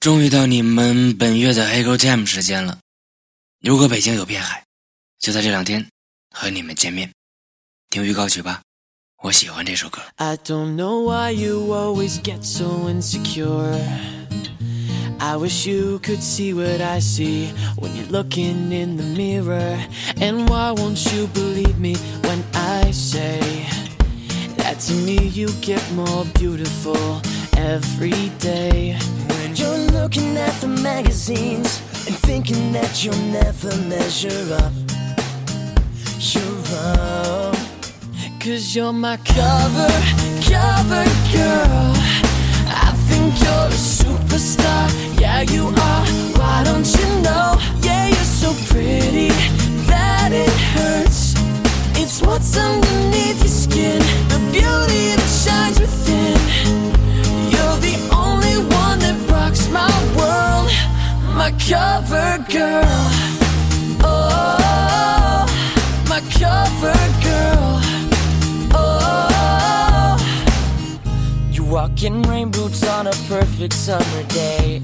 终于到你们本月的黑沟 Jam 时间了。如果北京有片海，就在这两天和你们见面。听预告曲吧，我喜欢这首歌。I don't know why you always get so insecure. I wish you could see what I see when you're looking in the mirror. And why won't you believe me when I say that to me you get more beautiful every day? Magazines and thinking that you'll never measure up, you're wrong. Cause you're my cover, cover girl. I think you're a superstar. Yeah, you are. Why don't you know? Yeah, you're so pretty that it hurts. It's what's underneath your skin, the beauty that shines cover girl. Oh, my cover girl. Oh, You walk in rain boots on a perfect summer day.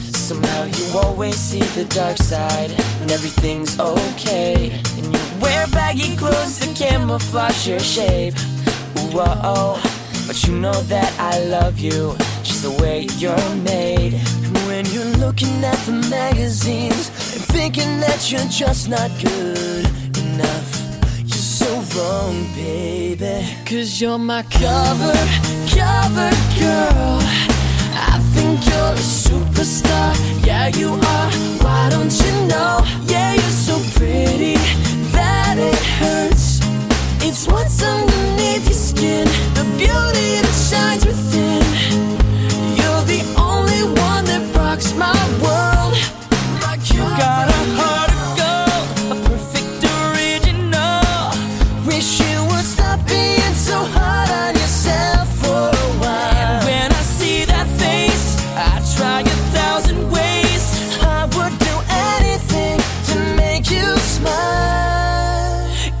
Somehow you always see the dark side when everything's okay. And you wear baggy clothes to camouflage your shape. Whoa, but you know that I love you just the way you're made. Looking at the magazines and thinking that you're just not good enough, you're so wrong, baby. Cause you're my cover, cover girl. I think you're a superstar.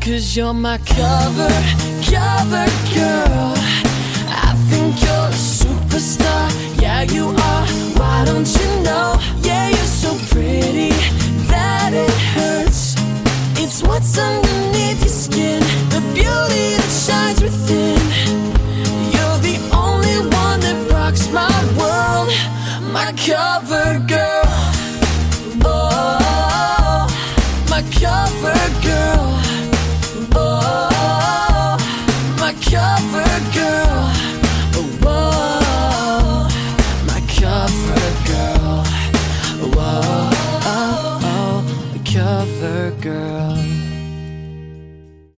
Cause you're my cover, cover girl. I think you're a superstar. Yeah, you are. Why don't you know? Yeah, you're so pretty that it hurts. It's what's underneath your skin, the beauty that shines within. My cover girl. Oh, my cover girl.